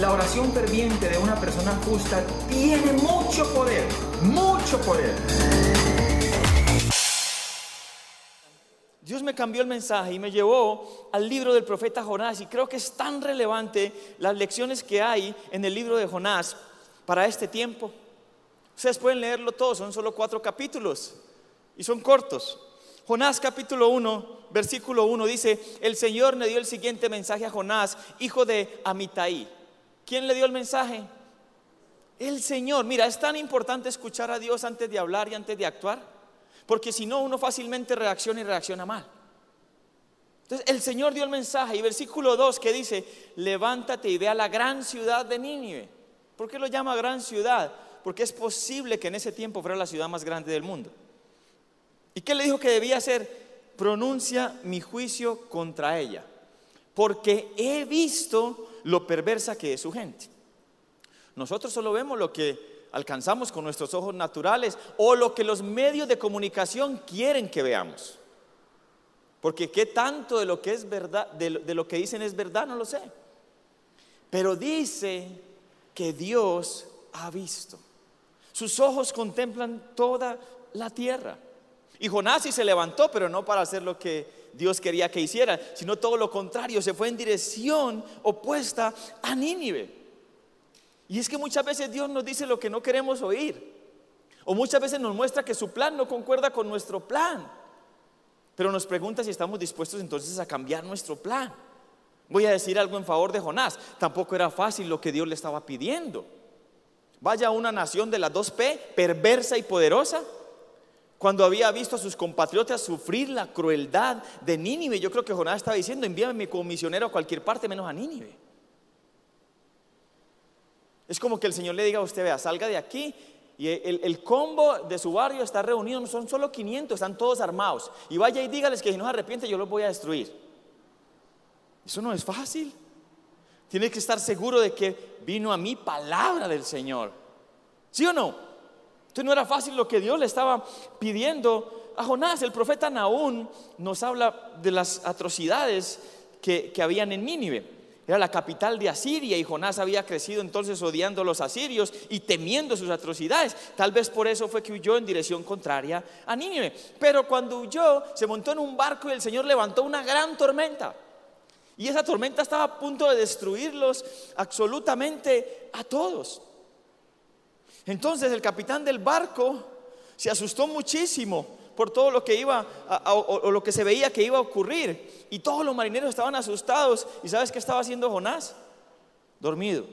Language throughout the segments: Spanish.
la oración ferviente de una persona justa tiene mucho poder, mucho poder. Dios me cambió el mensaje y me llevó al libro del profeta Jonás y creo que es tan relevante las lecciones que hay en el libro de Jonás para este tiempo. Ustedes pueden leerlo todo, son solo cuatro capítulos y son cortos. Jonás capítulo 1, versículo 1 dice, el Señor le dio el siguiente mensaje a Jonás, hijo de Amitai. ¿Quién le dio el mensaje? El Señor. Mira, es tan importante escuchar a Dios antes de hablar y antes de actuar, porque si no, uno fácilmente reacciona y reacciona mal. Entonces, el Señor dio el mensaje y versículo 2 que dice, levántate y ve a la gran ciudad de Nínive. ¿Por qué lo llama gran ciudad? Porque es posible que en ese tiempo fuera la ciudad más grande del mundo. ¿Y qué le dijo que debía hacer? Pronuncia mi juicio contra ella, porque he visto lo perversa que es su gente. Nosotros solo vemos lo que alcanzamos con nuestros ojos naturales o lo que los medios de comunicación quieren que veamos. Porque qué tanto de lo que es verdad, de que dicen es verdad, no lo sé. Pero dice que Dios ha visto. Sus ojos contemplan toda la tierra. Y Jonás sí se levantó, pero no para hacer lo que Dios quería que hiciera, sino todo lo contrario, se fue en dirección opuesta a Nínive. Y es que muchas veces Dios nos dice lo que no queremos oír. O muchas veces nos muestra que su plan no concuerda con nuestro plan. Pero nos pregunta si estamos dispuestos entonces a cambiar nuestro plan. Voy a decir algo en favor de Jonás. Tampoco era fácil lo que Dios le estaba pidiendo. Vaya una nación de las dos P, perversa y poderosa, cuando había visto a sus compatriotas sufrir la crueldad de Nínive, yo creo que Jonás estaba diciendo, envíame como misionero a cualquier parte menos a Nínive. Es como que el Señor le diga a usted, vea, salga de aquí y el, combo de su barrio está reunido, son solo 500, están todos armados. Y vaya y dígales que si no se arrepiente yo los voy a destruir. Eso no es fácil. Tiene que estar seguro de que vino a mí palabra del Señor. ¿Sí o no? Entonces no era fácil lo que Dios le estaba pidiendo a Jonás. El profeta Naún nos habla de las atrocidades que, que habían en Nínive. Era la capital de Asiria y Jonás había crecido entonces odiando a los asirios y temiendo sus atrocidades. Tal vez por eso fue que huyó en dirección contraria a Nínive. Pero cuando huyó, se montó en un barco y el Señor levantó una gran tormenta. Y esa tormenta estaba a punto de destruirlos absolutamente a todos. Entonces el capitán del barco se asustó muchísimo por todo lo que iba a, o, lo que se veía que iba a ocurrir. Y todos los marineros estaban asustados. ¿Y sabes qué estaba haciendo Jonás? Dormido.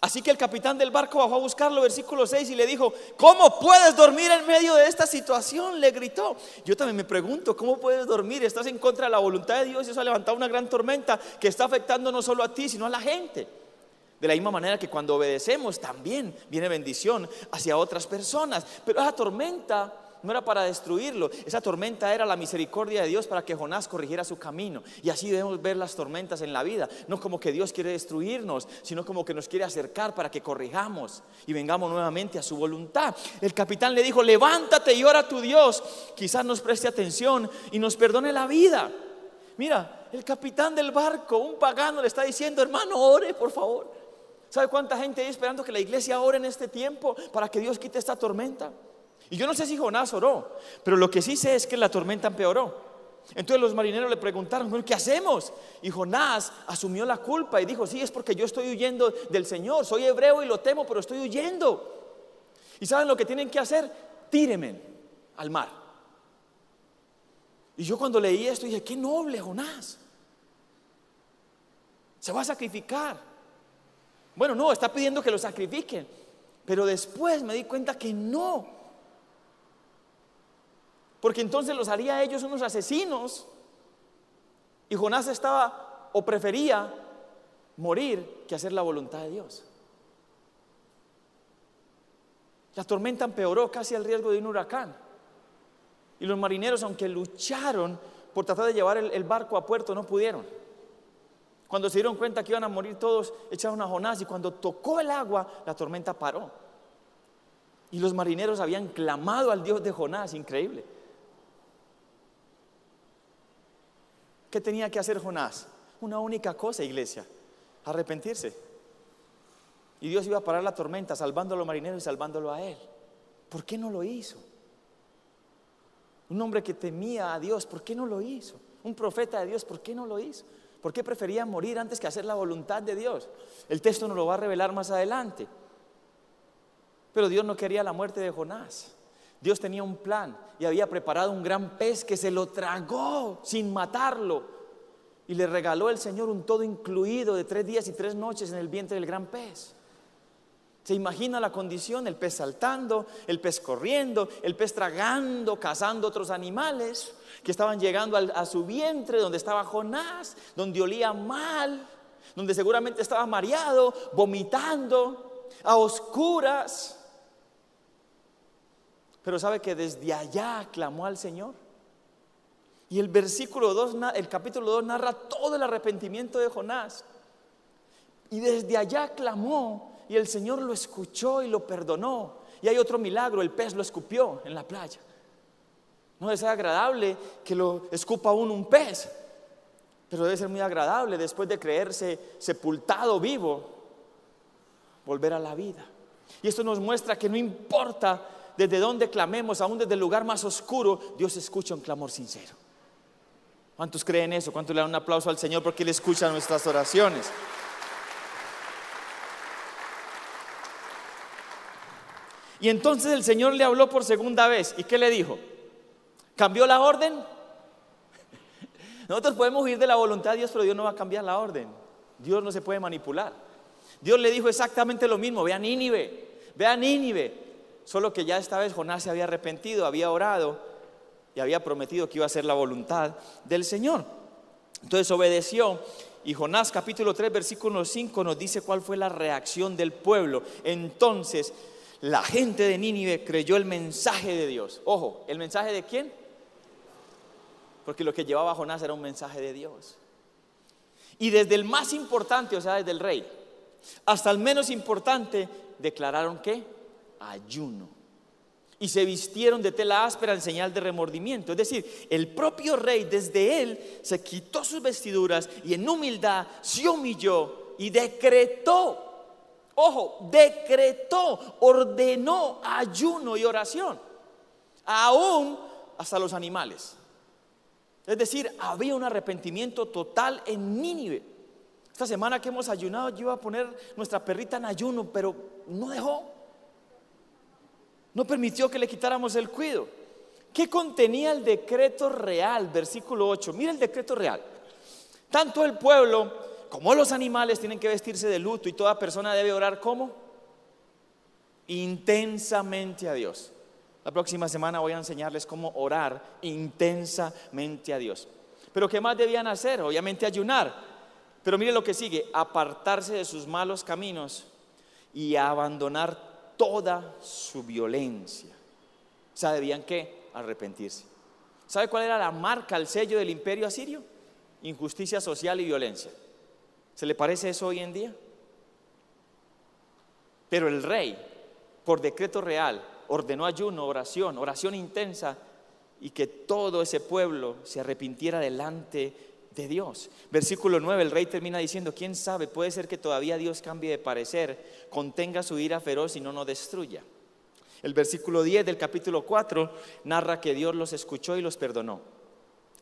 Así que el capitán del barco bajó a buscarlo, versículo 6, y le dijo, ¿cómo puedes dormir en medio de esta situación? Le gritó. Yo también me pregunto, ¿cómo puedes dormir? Estás en contra de la voluntad de Dios y eso ha levantado una gran tormenta que está afectando no solo a ti, sino a la gente. De la misma manera que cuando obedecemos también viene bendición hacia otras personas. Pero esa tormenta no era para destruirlo, esa tormenta era la misericordia de Dios para que Jonás corrigiera su camino. Y así debemos ver las tormentas en la vida, no como que Dios quiere destruirnos, sino como que nos quiere acercar para que corrijamos y vengamos nuevamente a su voluntad. El capitán le dijo, levántate y ora a tu Dios, quizás nos preste atención y nos perdone la vida. Mira, el capitán del barco, un pagano, le está diciendo, hermano, ore por favor. ¿Sabe cuánta gente hay esperando que la iglesia ore en este tiempo para que Dios quite esta tormenta? Y yo no sé si Jonás oró, pero lo que sí sé es que la tormenta empeoró. Entonces los marineros le preguntaron, bueno, ¿qué hacemos? Y Jonás asumió la culpa y dijo, sí, es porque yo estoy huyendo del Señor, soy hebreo y lo temo, pero estoy huyendo. ¿Y saben lo que tienen que hacer? Tírenme al mar. Y yo cuando leí esto dije, qué noble Jonás. Se va a sacrificar. Bueno, no, está pidiendo que lo sacrifiquen. Pero después me di cuenta que no. Porque entonces los haría ellos unos asesinos. Y Jonás estaba o prefería morir que hacer la voluntad de Dios. La tormenta empeoró casi al riesgo de un huracán. Y los marineros, aunque lucharon por tratar de llevar el, el barco a puerto, no pudieron. Cuando se dieron cuenta que iban a morir todos, echaron a Jonás y cuando tocó el agua, la tormenta paró. Y los marineros habían clamado al Dios de Jonás, increíble. ¿Qué tenía que hacer Jonás? Una única cosa, iglesia. arrepentirse. Y Dios iba a parar la tormenta, salvando a los marineros y salvándolo a él. ¿Por qué no lo hizo? Un hombre que temía a Dios, ¿por qué no lo hizo? Un profeta de Dios, ¿por qué no lo hizo? ¿Por qué prefería morir antes que hacer la voluntad de Dios? El texto nos lo va a revelar más adelante. Pero Dios no quería la muerte de Jonás. Dios tenía un plan y había preparado un gran pez que se lo tragó sin matarlo. Y le regaló el Señor un todo incluido de tres días y tres noches en el vientre del gran pez. ¿Se imagina la condición? El pez saltando, el pez corriendo, el pez tragando, cazando otros animales que estaban llegando a su vientre, donde estaba Jonás, donde olía mal, donde seguramente estaba mareado, vomitando, a oscuras. Pero sabe que desde allá clamó al Señor. Y el versículo 2, el capítulo 2 narra todo el arrepentimiento de Jonás. Y desde allá clamó y el Señor lo escuchó y lo perdonó. Y hay otro milagro, el pez lo escupió en la playa. No es agradable que lo escupa uno un pez, pero debe ser muy agradable después de creerse sepultado vivo, volver a la vida. Y esto nos muestra que no importa desde dónde clamemos, aún desde el lugar más oscuro, Dios escucha un clamor sincero. ¿Cuántos creen eso? ¿Cuántos le dan un aplauso al Señor porque Él escucha nuestras oraciones? Y entonces el Señor le habló por segunda vez. ¿Y qué le dijo? ¿Cambió la orden? Nosotros podemos huir de la voluntad de Dios, pero Dios no va a cambiar la orden. Dios no se puede manipular. Dios le dijo exactamente lo mismo. Ve a Nínive, ve a Nínive. Solo que ya esta vez Jonás se había arrepentido, había orado y había prometido que iba a hacer la voluntad del Señor. Entonces obedeció y Jonás capítulo 3 versículo 5 nos dice cuál fue la reacción del pueblo. Entonces la gente de Nínive creyó el mensaje de Dios. Ojo, ¿el mensaje de quién? Porque lo que llevaba Jonás era un mensaje de Dios. Y desde el más importante, o sea, desde el rey, hasta el menos importante, declararon que ayuno. Y se vistieron de tela áspera en señal de remordimiento. Es decir, el propio rey desde él se quitó sus vestiduras y en humildad se humilló y decretó Ojo, decretó, ordenó ayuno y oración, aún hasta los animales. Es decir, había un arrepentimiento total en Nínive. Esta semana que hemos ayunado, yo iba a poner nuestra perrita en ayuno, pero no dejó. No permitió que le quitáramos el cuido. ¿Qué contenía el decreto real? Versículo 8. Mira el decreto real. Tanto el pueblo como los animales tienen que vestirse de luto y toda persona debe orar como intensamente a Dios. La próxima semana voy a enseñarles cómo orar intensamente a Dios. Pero ¿qué más debían hacer? Obviamente ayunar. Pero mire lo que sigue, apartarse de sus malos caminos y abandonar toda su violencia. O sea, debían qué? Arrepentirse. ¿Sabe cuál era la marca, el sello del imperio asirio? Injusticia social y violencia. ¿Se le parece eso hoy en día? Pero el rey, por decreto real, ordenó ayuno, oración, oración intensa y que todo ese pueblo se arrepintiera delante de Dios. Versículo 9, el rey termina diciendo, ¿quién sabe? Puede ser que todavía Dios cambie de parecer, contenga su ira feroz y no nos destruya. El versículo 10 del capítulo 4 narra que Dios los escuchó y los perdonó.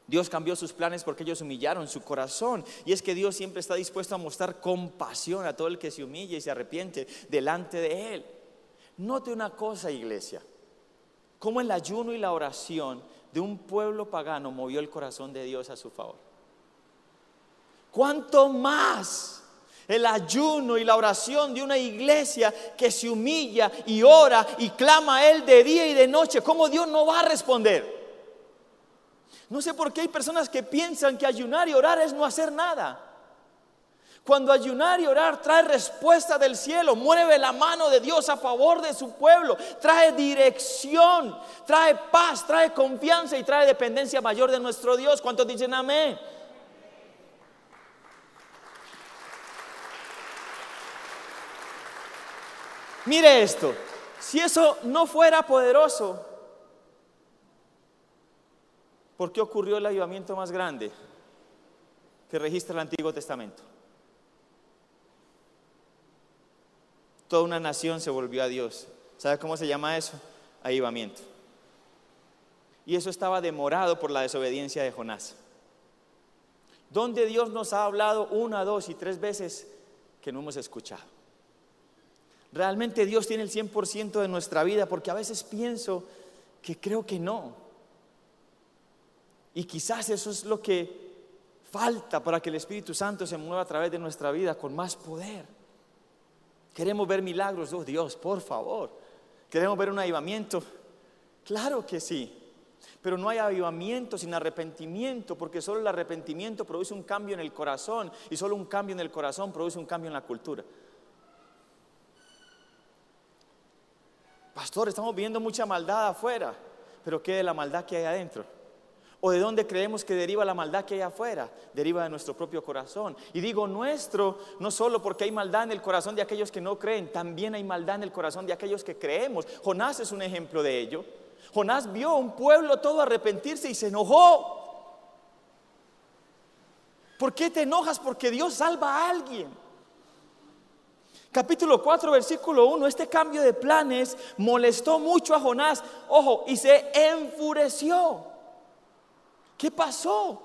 Dios cambió sus planes porque ellos humillaron su corazón. Y es que Dios siempre está dispuesto a mostrar compasión a todo el que se humilla y se arrepiente delante de Él. Note una cosa, iglesia. Cómo el ayuno y la oración de un pueblo pagano movió el corazón de Dios a su favor. ¿Cuánto más el ayuno y la oración de una iglesia que se humilla y ora y clama a Él de día y de noche? ¿Cómo Dios no va a responder? No sé por qué hay personas que piensan que ayunar y orar es no hacer nada. Cuando ayunar y orar trae respuesta del cielo, mueve la mano de Dios a favor de su pueblo, trae dirección, trae paz, trae confianza y trae dependencia mayor de nuestro Dios. ¿Cuántos dicen amén? Mire esto, si eso no fuera poderoso, ¿Por qué ocurrió el avivamiento más grande que registra el Antiguo Testamento? toda una nación se volvió a Dios. ¿Sabe cómo se llama eso? Avivamiento. Y eso estaba demorado por la desobediencia de Jonás. Donde Dios nos ha hablado una, dos y tres veces que no hemos escuchado. Realmente Dios tiene el 100% de nuestra vida porque a veces pienso que creo que no. Y quizás eso es lo que falta para que el Espíritu Santo se mueva a través de nuestra vida con más poder. Queremos ver milagros, oh Dios, por favor. Queremos ver un avivamiento. Claro que sí. Pero no hay avivamiento sin arrepentimiento, porque solo el arrepentimiento produce un cambio en el corazón y solo un cambio en el corazón produce un cambio en la cultura. Pastor, estamos viendo mucha maldad afuera, pero ¿qué de la maldad que hay adentro? ¿O de dónde creemos que deriva la maldad que hay afuera? Deriva de nuestro propio corazón. Y digo nuestro, no solo porque hay maldad en el corazón de aquellos que no creen, también hay maldad en el corazón de aquellos que creemos. Jonás es un ejemplo de ello. Jonás vio a un pueblo todo arrepentirse y se enojó. ¿Por qué te enojas? Porque Dios salva a alguien. Capítulo 4, versículo 1, este cambio de planes molestó mucho a Jonás, ojo, y se enfureció. ¿Qué pasó?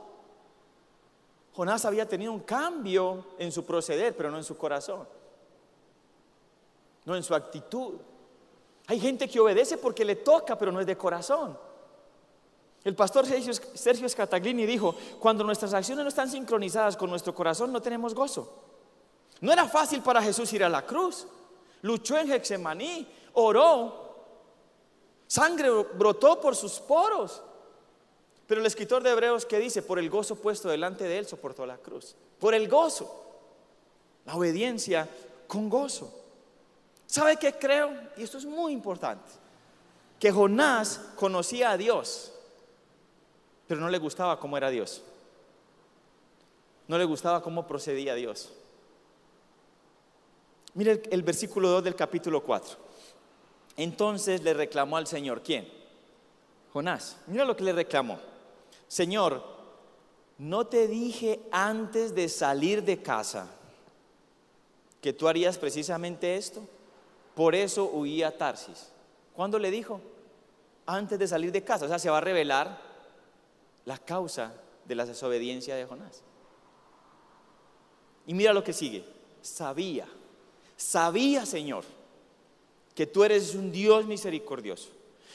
Jonás había tenido un cambio en su proceder, pero no en su corazón, no en su actitud. Hay gente que obedece porque le toca, pero no es de corazón. El pastor Sergio Scataglini dijo, cuando nuestras acciones no están sincronizadas con nuestro corazón, no tenemos gozo. No era fácil para Jesús ir a la cruz. Luchó en Hexemaní, oró, sangre brotó por sus poros. Pero el escritor de Hebreos que dice, por el gozo puesto delante de él soportó la cruz. Por el gozo. La obediencia con gozo. ¿Sabe qué creo? Y esto es muy importante. Que Jonás conocía a Dios, pero no le gustaba cómo era Dios. No le gustaba cómo procedía Dios. Mire el, el versículo 2 del capítulo 4. Entonces le reclamó al Señor, ¿quién? Jonás. Mira lo que le reclamó. Señor, ¿no te dije antes de salir de casa que tú harías precisamente esto? Por eso huía a Tarsis. ¿Cuándo le dijo? Antes de salir de casa. O sea, se va a revelar la causa de la desobediencia de Jonás. Y mira lo que sigue. Sabía, sabía, Señor, que tú eres un Dios misericordioso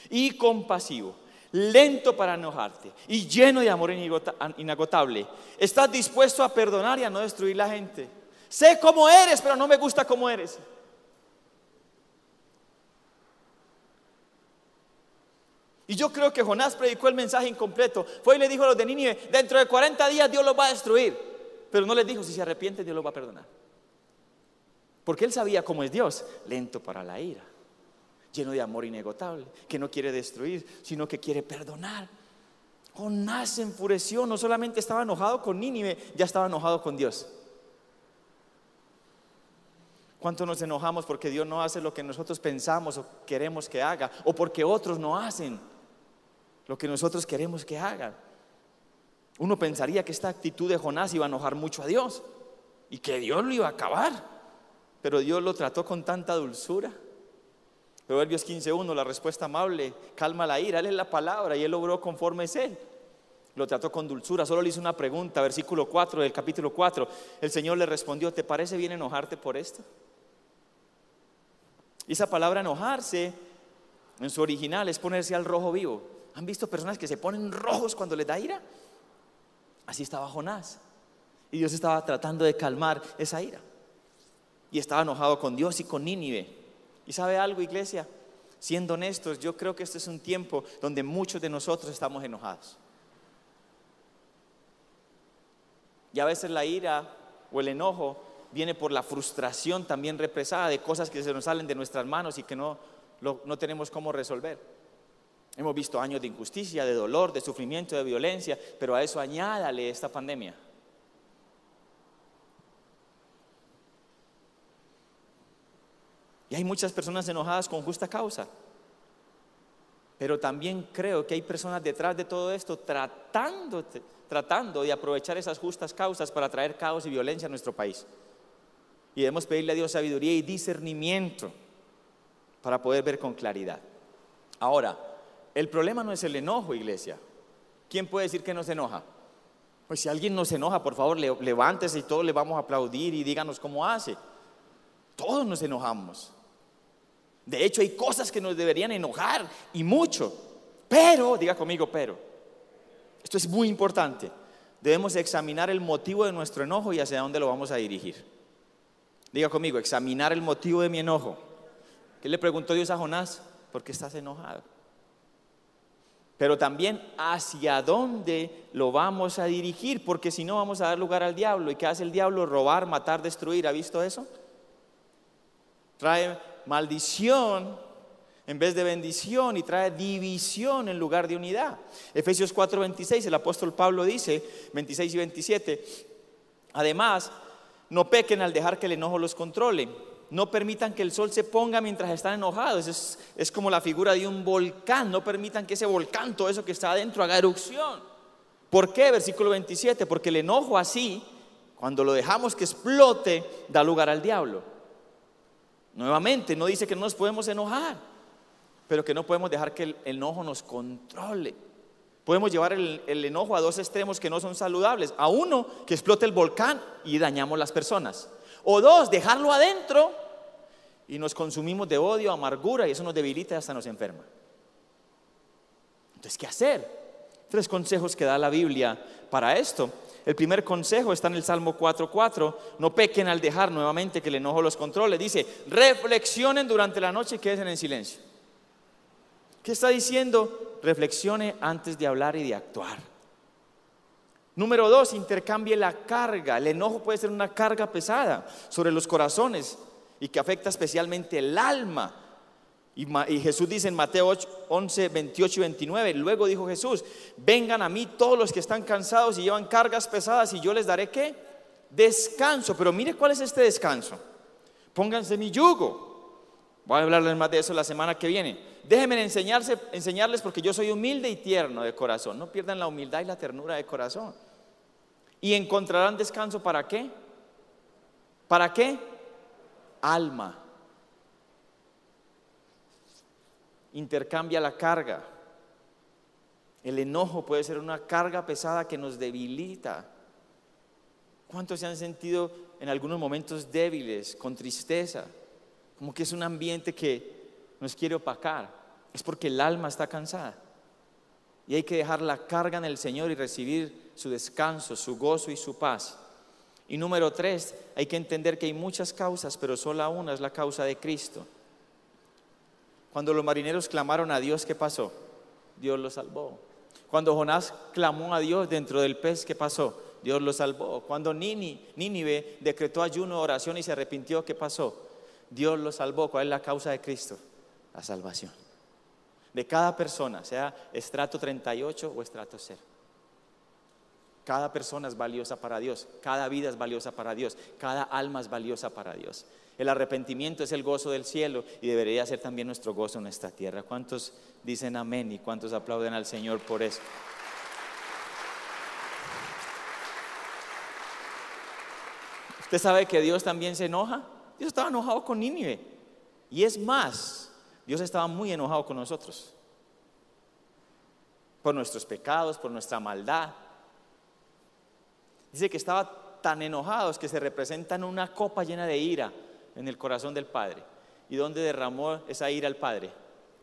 y compasivo, lento para enojarte y lleno de amor inagotable. Estás dispuesto a perdonar y a no destruir la gente. Sé cómo eres, pero no me gusta cómo eres. Y yo creo que Jonás predicó el mensaje incompleto. Fue y le dijo a los de Nínive, dentro de 40 días Dios los va a destruir. Pero no les dijo, si se arrepienten Dios los va a perdonar. Porque él sabía cómo es Dios, lento para la ira, lleno de amor inegotable, que no quiere destruir, sino que quiere perdonar. Jonás se enfureció, no solamente estaba enojado con Nínive, ya estaba enojado con Dios. ¿Cuánto nos enojamos porque Dios no hace lo que nosotros pensamos o queremos que haga? O porque otros no hacen lo que nosotros queremos que hagan. Uno pensaría que esta actitud de Jonás iba a enojar mucho a Dios y que Dios lo iba a acabar, pero Dios lo trató con tanta dulzura. Proverbios 15.1, la respuesta amable, calma la ira, él es la palabra y él logró conforme es él. Lo trató con dulzura, solo le hizo una pregunta, versículo 4 del capítulo 4. El Señor le respondió, ¿te parece bien enojarte por esto? Y esa palabra enojarse en su original es ponerse al rojo vivo. ¿Han visto personas que se ponen rojos cuando les da ira? Así estaba Jonás. Y Dios estaba tratando de calmar esa ira. Y estaba enojado con Dios y con Nínive. ¿Y sabe algo, iglesia? Siendo honestos, yo creo que este es un tiempo donde muchos de nosotros estamos enojados. Y a veces la ira o el enojo viene por la frustración también represada de cosas que se nos salen de nuestras manos y que no, no tenemos cómo resolver. Hemos visto años de injusticia, de dolor, de sufrimiento, de violencia, pero a eso añádale esta pandemia. Y hay muchas personas enojadas con justa causa. Pero también creo que hay personas detrás de todo esto tratando, tratando de aprovechar esas justas causas para traer caos y violencia a nuestro país. y debemos pedirle a Dios sabiduría y discernimiento para poder ver con claridad. Ahora, el problema no es el enojo, iglesia. ¿Quién puede decir que no se enoja? Pues si alguien nos enoja, por favor, levántese y todos le vamos a aplaudir y díganos cómo hace. Todos nos enojamos. De hecho, hay cosas que nos deberían enojar y mucho. Pero, diga conmigo, pero. Esto es muy importante. Debemos examinar el motivo de nuestro enojo y hacia dónde lo vamos a dirigir. Diga conmigo, examinar el motivo de mi enojo. ¿Qué le preguntó Dios a Jonás? ¿Por qué estás enojado? Pero también hacia dónde lo vamos a dirigir, porque si no vamos a dar lugar al diablo. ¿Y qué hace el diablo? Robar, matar, destruir. ¿Ha visto eso? Trae maldición en vez de bendición y trae división en lugar de unidad. Efesios 4:26, el apóstol Pablo dice, 26 y 27, además, no pequen al dejar que el enojo los controle. No permitan que el sol se ponga mientras están enojados. Es, es como la figura de un volcán. No permitan que ese volcán, todo eso que está adentro, haga erupción. ¿Por qué? Versículo 27. Porque el enojo así, cuando lo dejamos que explote, da lugar al diablo. Nuevamente, no dice que no nos podemos enojar pero que no podemos dejar que el enojo nos controle. Podemos llevar el, enojo a dos extremos que no son saludables. A uno, que explote el volcán y dañamos las personas. O dos, dejarlo adentro y nos consumimos de odio, amargura y eso nos debilita y hasta nos enferma. Entonces, ¿qué hacer? Tres consejos que da la Biblia para esto. El primer consejo está en el Salmo 4.4. No pequen al dejar nuevamente que el enojo los controle. Dice, reflexionen durante la noche y queden en silencio. ¿Qué está diciendo? Reflexione antes de hablar y de actuar. Número dos, intercambie la carga. El enojo puede ser una carga pesada sobre los corazones y que afecta especialmente el alma. Y, Jesús dice en Mateo 11, 28 y 29, luego dijo Jesús, vengan a mí todos los que están cansados y llevan cargas pesadas y yo les daré qué? Descanso. Pero mire cuál es este descanso. Pónganse mi yugo. Voy a hablarles más de eso la semana que viene. Déjenme enseñarles porque yo soy humilde y tierno de corazón. No pierdan la humildad y la ternura de corazón. Y encontrarán descanso para qué? ¿Para qué? Alma. Intercambia la carga. El enojo puede ser una carga pesada que nos debilita. ¿Cuántos se han sentido en algunos momentos débiles, con tristeza? Como que es un ambiente que nos quiere opacar es porque el alma está cansada. Y hay que dejar la carga en el Señor y recibir su descanso, su gozo y su paz. Y número tres, hay que entender que hay muchas causas, pero solo una es la causa de Cristo. Cuando los marineros clamaron a Dios, ¿qué pasó? Dios los salvó. Cuando Jonás clamó a Dios dentro del pez, ¿qué pasó? Dios lo salvó. Cuando Nínive decretó ayuno, oración y se arrepintió, ¿qué pasó? Dios lo salvó. ¿Cuál es la causa de Cristo? La salvación de cada persona, sea estrato 38 o estrato 0. Cada persona es valiosa para Dios, cada vida es valiosa para Dios, cada alma es valiosa para Dios. El arrepentimiento es el gozo del cielo y debería ser también nuestro gozo en esta tierra. ¿Cuántos dicen amén y cuántos aplauden al Señor por eso? ¿Usted sabe que Dios también se enoja? Dios estaba enojado con Nínive. Y es más, Dios estaba muy enojado con nosotros por nuestros pecados, por nuestra maldad. Dice que estaba tan enojados que se representan una copa llena de ira en el corazón del Padre. ¿Y dónde derramó esa ira al Padre?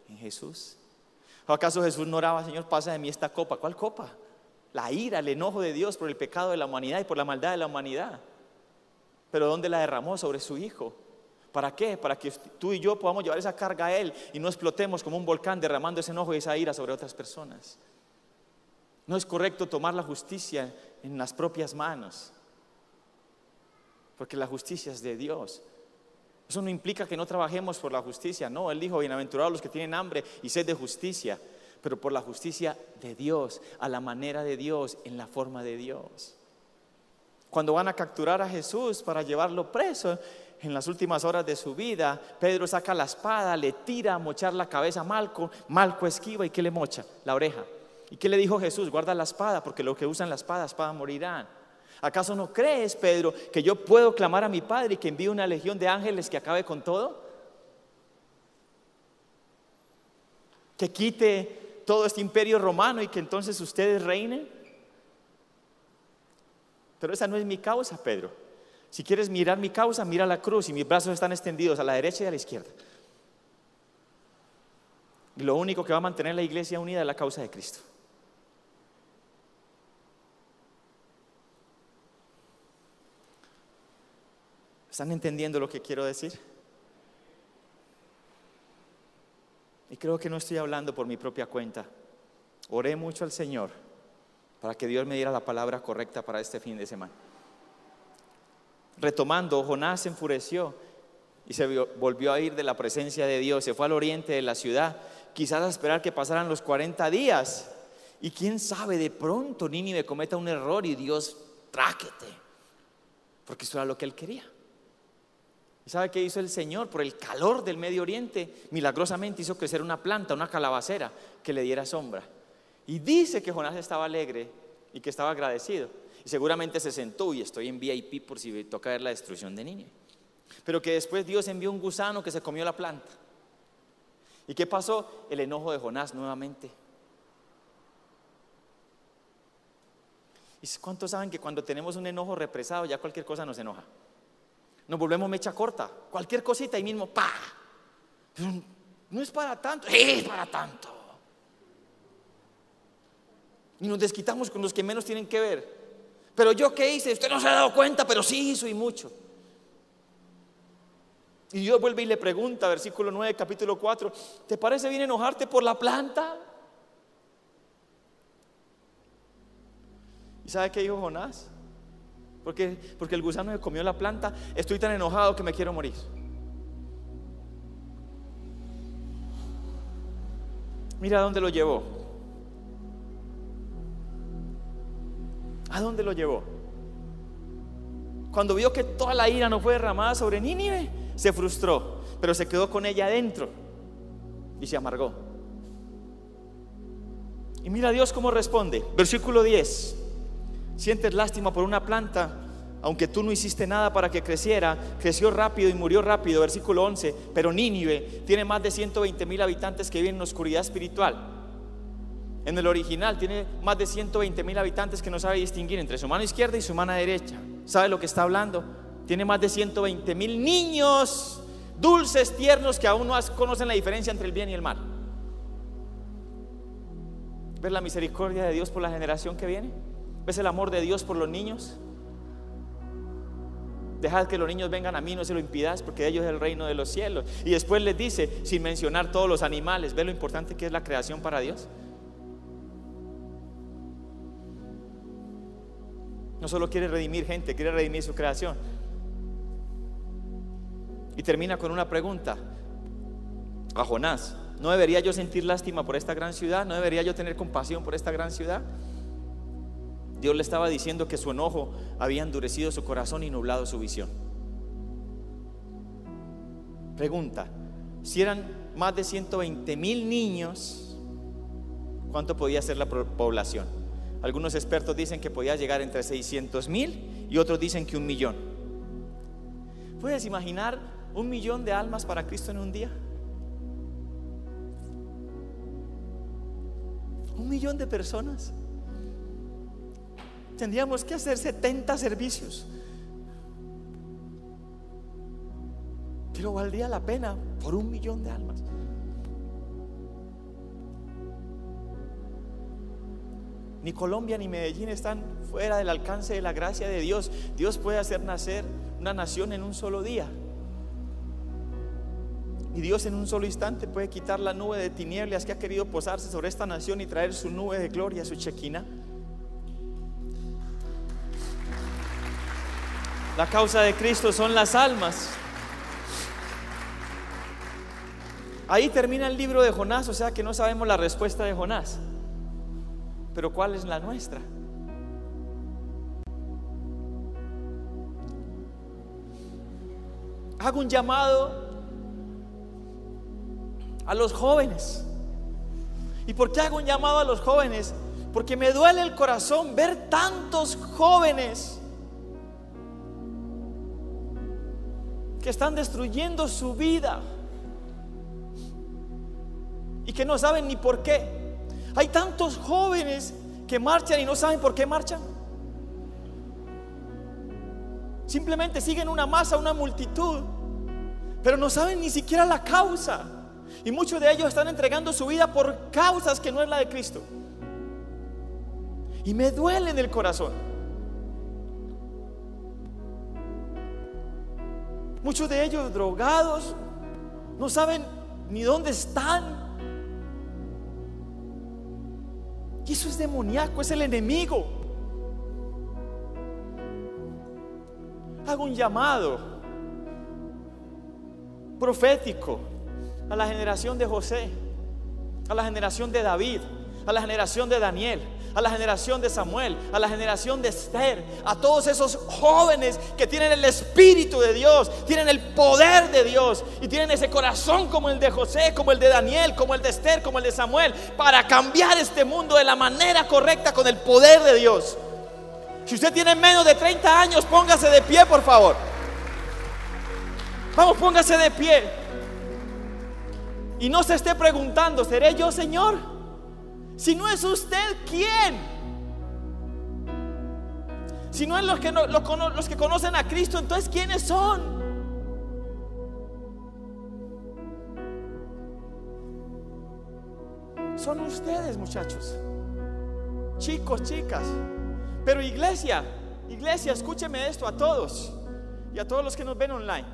En Jesús. ¿O acaso Jesús no oraba, Señor, pasa de mí esta copa? ¿Cuál copa? La ira, el enojo de Dios por el pecado de la humanidad y por la maldad de la humanidad. Pero ¿dónde la derramó? Sobre su Hijo. ¿Para qué? Para que tú y yo podamos llevar esa carga a Él y no explotemos como un volcán derramando ese enojo y esa ira sobre otras personas. No es correcto tomar la justicia en las propias manos, porque la justicia es de Dios. Eso no implica que no trabajemos por la justicia, no, Él dijo, bienaventurados los que tienen hambre y sed de justicia, pero por la justicia de Dios, a la manera de Dios, en la forma de Dios. Cuando van a capturar a Jesús para llevarlo preso, en las últimas horas de su vida, Pedro saca la espada, le tira a mochar la cabeza a Malco, Malco esquiva y ¿qué le mocha? La oreja. ¿Y qué le dijo Jesús? Guarda la espada, porque los que usan la espada, espada morirán. ¿Acaso no crees, Pedro, que yo puedo clamar a mi Padre y que envíe una legión de ángeles que acabe con todo? Que quite todo este imperio romano y que entonces ustedes reinen. Pero esa no es mi causa, Pedro. Si quieres mirar mi causa, mira la cruz y mis brazos están extendidos a la derecha y a la izquierda. Y lo único que va a mantener la iglesia unida es la causa de Cristo. ¿Están entendiendo lo que quiero decir? Y creo que no estoy hablando por mi propia cuenta. Oré mucho al Señor para que Dios me diera la palabra correcta para este fin de semana. Retomando, Jonás se enfureció y se volvió a ir de la presencia de Dios, se fue al oriente de la ciudad, quizás a esperar que pasaran los 40 días. Y quién sabe, de pronto Nínive cometa un error y Dios tráquete, porque eso era lo que él quería. ¿Y sabe qué hizo el Señor? Por el calor del Medio Oriente, milagrosamente hizo crecer una planta, una calabacera, que le diera sombra. Y dice que Jonás estaba alegre y que estaba agradecido. Y seguramente se sentó y estoy en VIP por si toca ver la destrucción de Nínive. Pero que después Dios envió un gusano que se comió la planta. ¿Y qué pasó? El enojo de Jonás nuevamente. ¿Y cuántos saben que cuando tenemos un enojo represado ya cualquier cosa nos enoja? Nos volvemos mecha corta. Cualquier cosita ahí mismo, pa. no es para tanto, es para tanto. Y nos desquitamos con los que menos tienen que ver. Pero yo qué hice, usted no se ha dado cuenta, pero sí hizo y mucho. Y Dios vuelve y le pregunta, versículo 9, capítulo 4, ¿te parece bien enojarte por la planta? ¿Y sabe qué dijo Jonás? Porque, porque el gusano me comió la planta. Estoy tan enojado que me quiero morir. Mira a dónde lo llevó. ¿A dónde lo llevó? Cuando vio que toda la ira no fue derramada sobre Nínive, se frustró, pero se quedó con ella adentro y se amargó. Y mira a Dios cómo responde. Versículo 10 sientes lástima por una planta, aunque tú no hiciste nada para que creciera, creció rápido y murió rápido, versículo 11, pero Nínive tiene más de 120 mil habitantes que viven en oscuridad espiritual. En el original tiene más de 120 mil habitantes que no sabe distinguir entre su mano izquierda y su mano derecha. ¿Sabe lo que está hablando? Tiene más de 120 mil niños dulces, tiernos, que aún no conocen la diferencia entre el bien y el mal. ¿Ves la misericordia de Dios por la generación que viene? ¿Ves el amor de Dios por los niños? Dejad que los niños vengan a mí, no se lo impidas, porque de ellos es el reino de los cielos. Y después les dice, sin mencionar todos los animales, ¿ves lo importante que es la creación para Dios? No solo quiere redimir gente, quiere redimir su creación. Y termina con una pregunta a Jonás. ¿No debería yo sentir lástima por esta gran ciudad? ¿No debería yo tener compasión por esta gran ciudad? Dios le estaba diciendo que su enojo había endurecido su corazón y nublado su visión. Pregunta, si eran más de 120 mil niños, ¿cuánto podía ser la población? Algunos expertos dicen que podía llegar entre 600 mil y otros dicen que un millón. ¿Puedes imaginar un millón de almas para Cristo en un día? Un millón de personas. Tendríamos que hacer 70 servicios. Pero valdría la pena por un millón de almas. Ni Colombia ni Medellín están fuera del alcance de la gracia de Dios. Dios puede hacer nacer una nación en un solo día. Y Dios en un solo instante puede quitar la nube de tinieblas que ha querido posarse sobre esta nación y traer su nube de gloria, su chequina. La causa de Cristo son las almas. Ahí termina el libro de Jonás, o sea que no sabemos la respuesta de Jonás. Pero ¿cuál es la nuestra? Hago un llamado a los jóvenes. ¿Y por qué hago un llamado a los jóvenes? Porque me duele el corazón ver tantos jóvenes que están destruyendo su vida y que no saben ni por qué. Hay tantos jóvenes que marchan y no saben por qué marchan. Simplemente siguen una masa, una multitud, pero no saben ni siquiera la causa. Y muchos de ellos están entregando su vida por causas que no es la de Cristo. Y me duele en el corazón. Muchos de ellos drogados, no saben ni dónde están. Y eso es demoníaco, es el enemigo. Hago un llamado profético a la generación de José, a la generación de David, a la generación de Daniel, a la generación de Samuel, a la generación de Esther, a todos esos jóvenes que tienen el Espíritu de Dios, tienen el poder de Dios y tienen ese corazón como el de José, como el de Daniel, como el de Esther, como el de Samuel, para cambiar este mundo de la manera correcta con el poder de Dios. Si usted tiene menos de 30 años, póngase de pie, por favor. Vamos, póngase de pie. Y no se esté preguntando, ¿seré yo, Señor? Si no es usted, ¿quién? Si no es los que, los que conocen a Cristo, entonces ¿quiénes son? Son ustedes, muchachos. Chicos, chicas. Pero iglesia, iglesia, escúcheme esto a todos y a todos los que nos ven online.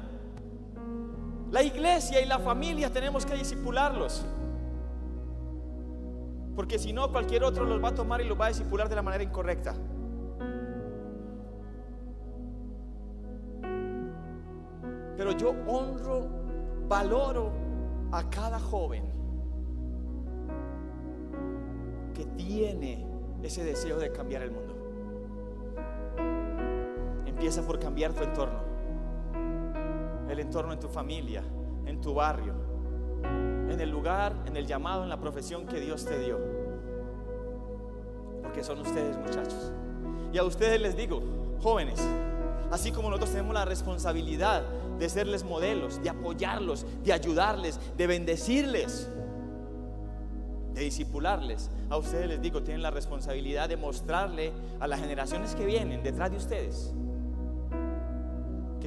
La iglesia y la familia tenemos que disipularlos. Porque si no, cualquier otro los va a tomar y los va a discipular de la manera incorrecta. Pero yo honro, valoro a cada joven que tiene ese deseo de cambiar el mundo. Empieza por cambiar tu entorno. El entorno en tu familia, en tu barrio, en el lugar, en el llamado, en la profesión que Dios te dio. Porque son ustedes muchachos. Y a ustedes les digo, jóvenes, así como nosotros tenemos la responsabilidad de serles modelos, de apoyarlos, de ayudarles, de bendecirles, de disipularles, a ustedes les digo, tienen la responsabilidad de mostrarle a las generaciones que vienen detrás de ustedes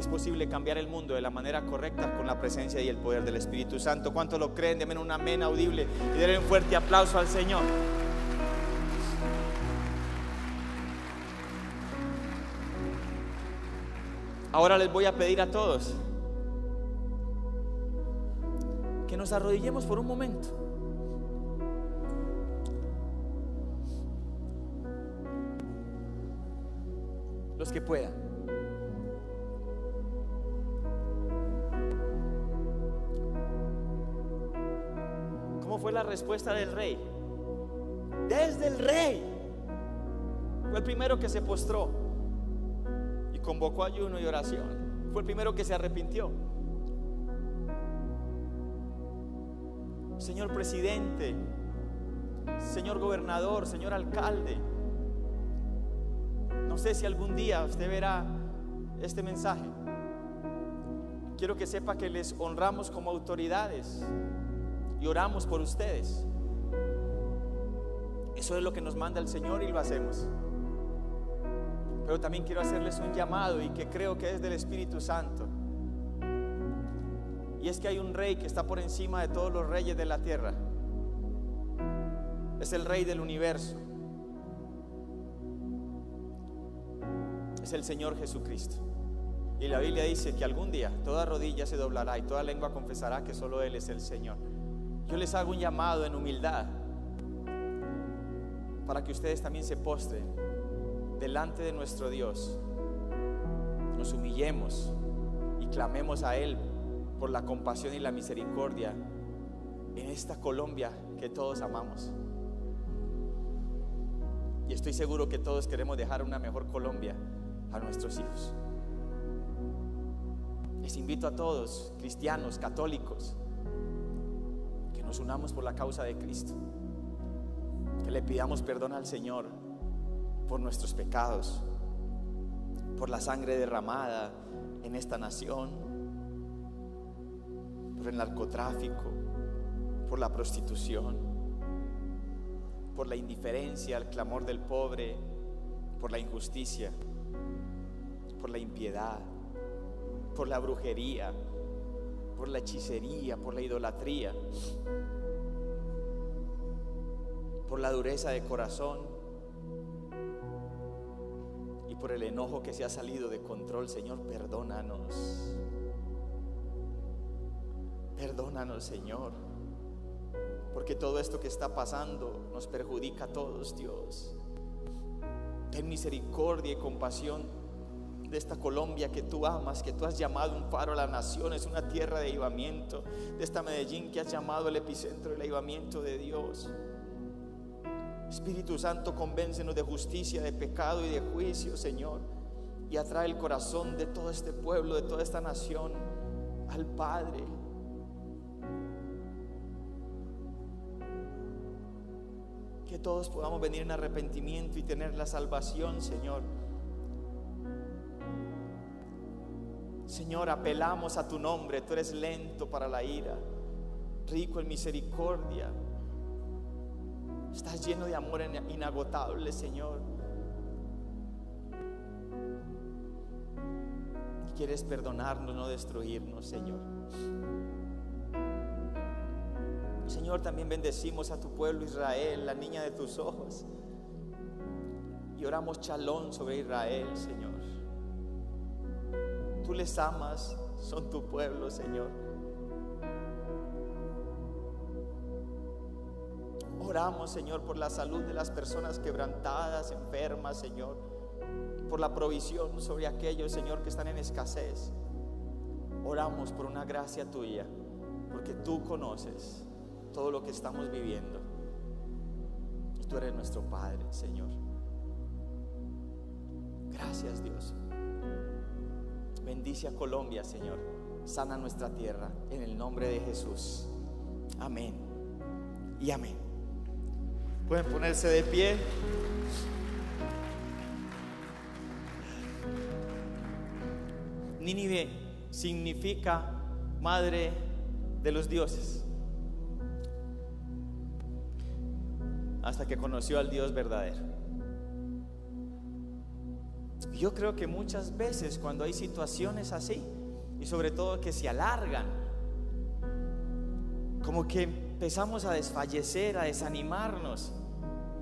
es posible cambiar el mundo de la manera correcta con la presencia y el poder del Espíritu Santo. ¿Cuánto lo creen? Denme un amén audible y denle un fuerte aplauso al Señor. Ahora les voy a pedir a todos que nos arrodillemos por un momento. Los que puedan. La respuesta del rey? Desde el rey. Fue el primero que se postró y convocó ayuno y oración. Fue el primero que se arrepintió. Señor presidente, señor gobernador, señor alcalde, no sé si algún día usted verá este mensaje. Quiero que sepa que les honramos como autoridades y oramos por ustedes. Eso es lo que nos manda el Señor y lo hacemos. Pero también quiero hacerles un llamado y que creo que es del Espíritu Santo. Y es que hay un rey que está por encima de todos los reyes de la tierra. Es el rey del universo. Es el Señor Jesucristo. Y la Biblia dice que algún día toda rodilla se doblará y toda lengua confesará que solo Él es el Señor. Yo les hago un llamado en humildad para que ustedes también se postren delante de nuestro Dios, nos humillemos y clamemos a Él por la compasión y la misericordia en esta Colombia que todos amamos. Y estoy seguro que todos queremos dejar una mejor Colombia a nuestros hijos. Les invito a todos, cristianos, católicos, nos unamos por la causa de Cristo. Que le pidamos perdón al Señor por nuestros pecados, por la sangre derramada en esta nación, por el narcotráfico, por la prostitución, por la indiferencia, el clamor del pobre, por la injusticia, por la impiedad, por la brujería, por la hechicería, por la idolatría, por la dureza de corazón y por el enojo que se ha salido de control. Señor, perdónanos. Perdónanos, Señor. Porque todo esto que está pasando nos perjudica a todos, Dios. Ten misericordia y compasión de esta Colombia que tú amas, que tú has llamado un faro a las naciones, una tierra de avivamiento, de esta Medellín que has llamado el epicentro del avivamiento de Dios. Espíritu Santo, convéncenos de justicia, de pecado y de juicio, Señor, y atrae el corazón de todo este pueblo, de toda esta nación, al Padre. Que todos podamos venir en arrepentimiento y tener la salvación, Señor. Señor, apelamos a tu nombre. Tú eres lento para la ira, rico en misericordia. Estás lleno de amor inagotable, Señor. Y quieres perdonarnos, no destruirnos, Señor. Señor, también bendecimos a tu pueblo Israel, la niña de tus ojos. Y oramos chalón sobre Israel, Señor. Tú les amas, son tu pueblo, Señor. Oramos, Señor, por la salud de las personas quebrantadas, enfermas, Señor. Por la provisión sobre aquellos, Señor, que están en escasez. Oramos por una gracia tuya, porque tú conoces todo lo que estamos viviendo. Y tú eres nuestro Padre, Señor. Gracias, Dios. Bendice a Colombia, Señor. Sana nuestra tierra en el nombre de Jesús. Amén. Y amén. Pueden ponerse de pie. Nínive significa madre de los dioses. Hasta que conoció al Dios verdadero. Yo creo que muchas veces cuando hay situaciones así, y sobre todo que se alargan, como que empezamos a desfallecer, a desanimarnos.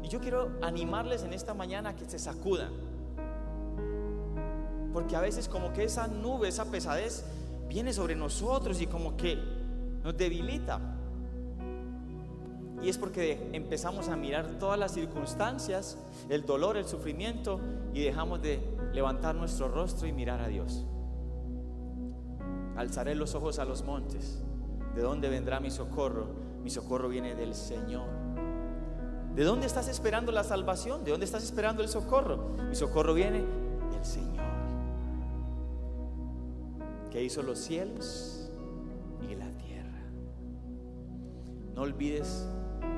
Y yo quiero animarles en esta mañana a que se sacudan. Porque a veces como que esa nube, esa pesadez viene sobre nosotros y como que nos debilita. Y es porque empezamos a mirar todas las circunstancias, el dolor, el sufrimiento, y dejamos de levantar nuestro rostro y mirar a Dios. Alzaré los ojos a los montes. ¿De dónde vendrá mi socorro? Mi socorro viene del Señor. ¿De dónde estás esperando la salvación? ¿De dónde estás esperando el socorro? Mi socorro viene del Señor. Que hizo los cielos y la tierra. No olvides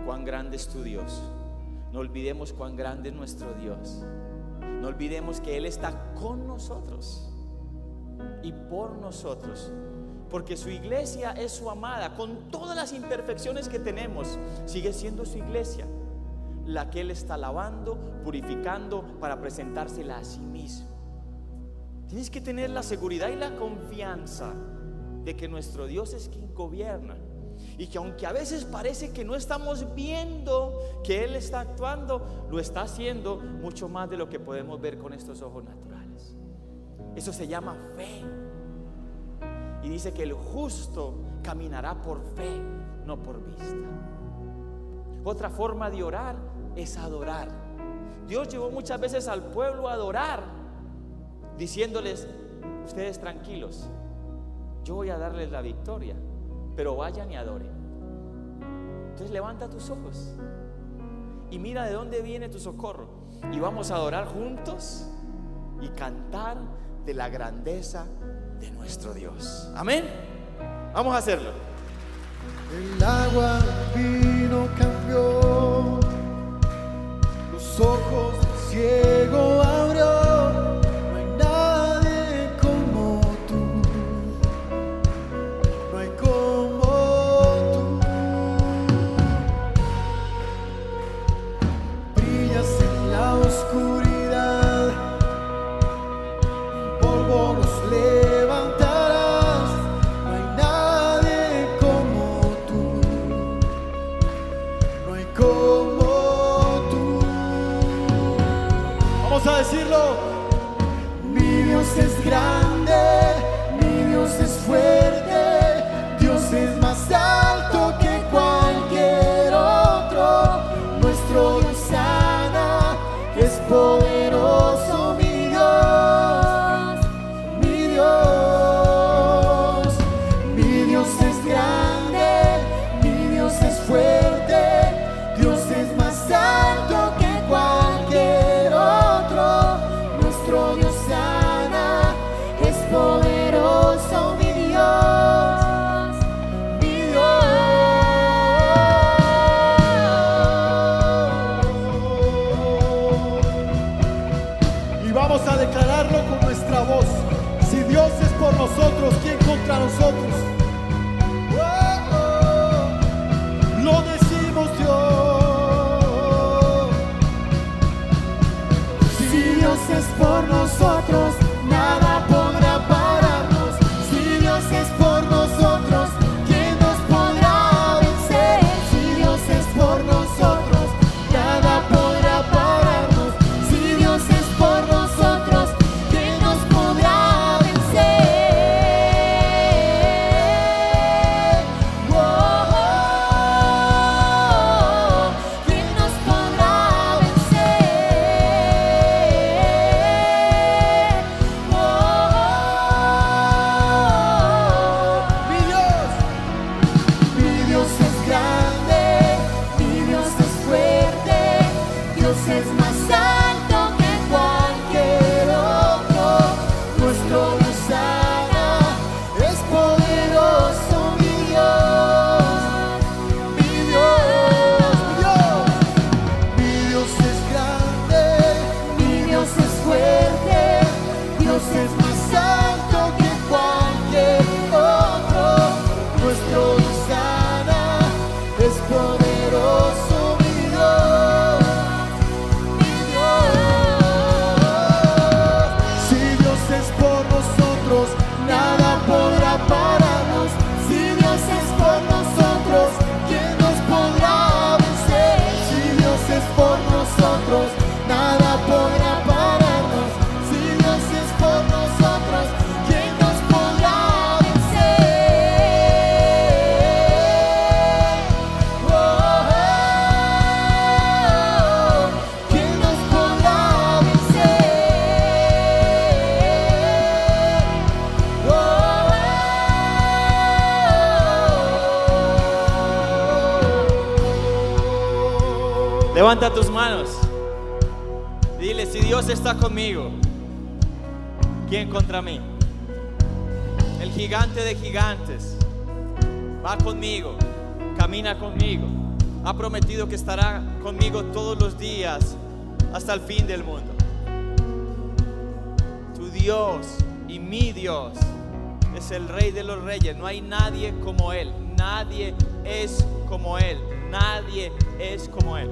cuán grande es tu Dios. No olvidemos cuán grande es nuestro Dios. No olvidemos que Él está con nosotros y por nosotros. Porque su iglesia es su amada, con todas las imperfecciones que tenemos, sigue siendo su iglesia, la que Él está lavando, purificando para presentársela a sí mismo. Tienes que tener la seguridad y la confianza de que nuestro Dios es quien gobierna y que aunque a veces parece que no estamos viendo que Él está actuando, lo está haciendo mucho más de lo que podemos ver con estos ojos naturales. Eso se llama fe. Y dice que el justo caminará por fe, no por vista. Otra forma de orar es adorar. Dios llevó muchas veces al pueblo a adorar, diciéndoles, ustedes tranquilos, yo voy a darles la victoria pero vayan y adoren. Entonces levanta tus ojos y mira de dónde viene tu socorro. Y vamos a adorar juntos y cantar de la grandeza de nuestro Dios. Amén. Vamos a hacerlo. El agua vino cambió, Vamos a declararlo con nuestra voz. Si Dios es por nosotros, ¿quién contra nosotros? Oh, oh. Lo decimos Dios. Si Dios es por nosotros, que estará conmigo todos los días hasta el fin del mundo. Tu Dios y mi Dios es el Rey de los Reyes. No hay nadie como Él. Nadie es como Él. Nadie es como Él.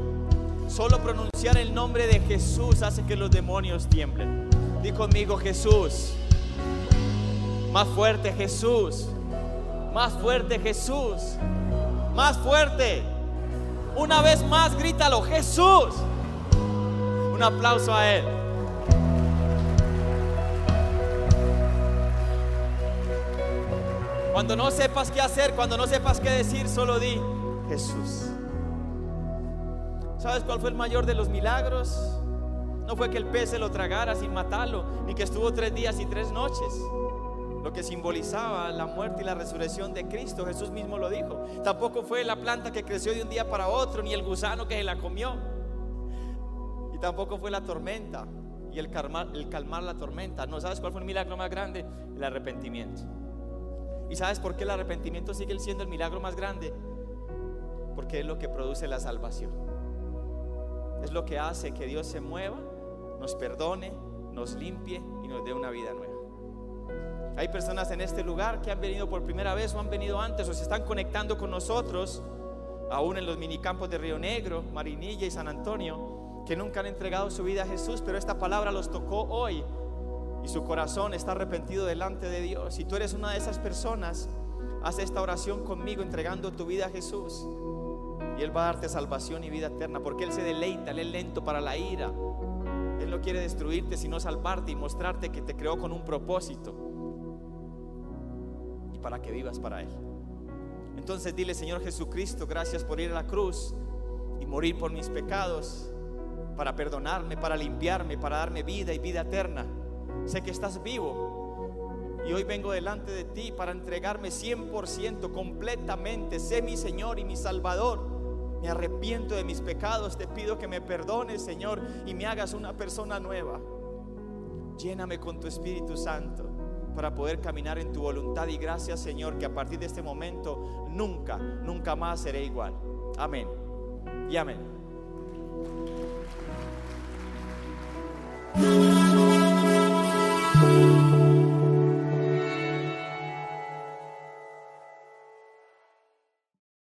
Solo pronunciar el nombre de Jesús hace que los demonios tiemblen. Di conmigo Jesús. Más fuerte Jesús. Más fuerte Jesús. Más fuerte. Una vez más grítalo Jesús. Un aplauso a Él. Cuando no sepas qué hacer, cuando no sepas qué decir, solo di Jesús. ¿Sabes cuál fue el mayor de los milagros? No fue que el pez se lo tragara sin matarlo, ni que estuvo tres días y tres noches. Lo que simbolizaba la muerte y la resurrección de Cristo, Jesús mismo lo dijo. Tampoco fue la planta que creció de un día para otro, ni el gusano que se la comió. Y tampoco fue la tormenta y el calmar, el calmar la tormenta. No, ¿sabes cuál fue el milagro más grande? El arrepentimiento. ¿Y sabes por qué el arrepentimiento sigue siendo el milagro más grande? Porque es lo que produce la salvación. Es lo que hace que Dios se mueva, nos perdone, nos limpie y nos dé una vida nueva. Hay personas en este lugar que han venido por primera vez o han venido antes o se están conectando con nosotros, aún en los minicampos de Río Negro, Marinilla y San Antonio, que nunca han entregado su vida a Jesús, pero esta palabra los tocó hoy y su corazón está arrepentido delante de Dios. Si tú eres una de esas personas, haz esta oración conmigo entregando tu vida a Jesús. Y Él va a darte salvación y vida eterna, porque Él se deleita, Él es lento para la ira. Él no quiere destruirte, sino salvarte y mostrarte que te creó con un propósito. Para que vivas para Él. Entonces dile, Señor Jesucristo, gracias por ir a la cruz y morir por mis pecados, para perdonarme, para limpiarme, para darme vida y vida eterna. Sé que estás vivo. Y hoy vengo delante de ti para entregarme 100% completamente. Sé mi Señor y mi Salvador. Me arrepiento de mis pecados. Te pido que me perdones, Señor, y me hagas una persona nueva. Lléname con tu Espíritu Santo para poder caminar en tu voluntad. Y gracias, Señor, que a partir de este momento nunca, nunca más seré igual. Amén. Y amén.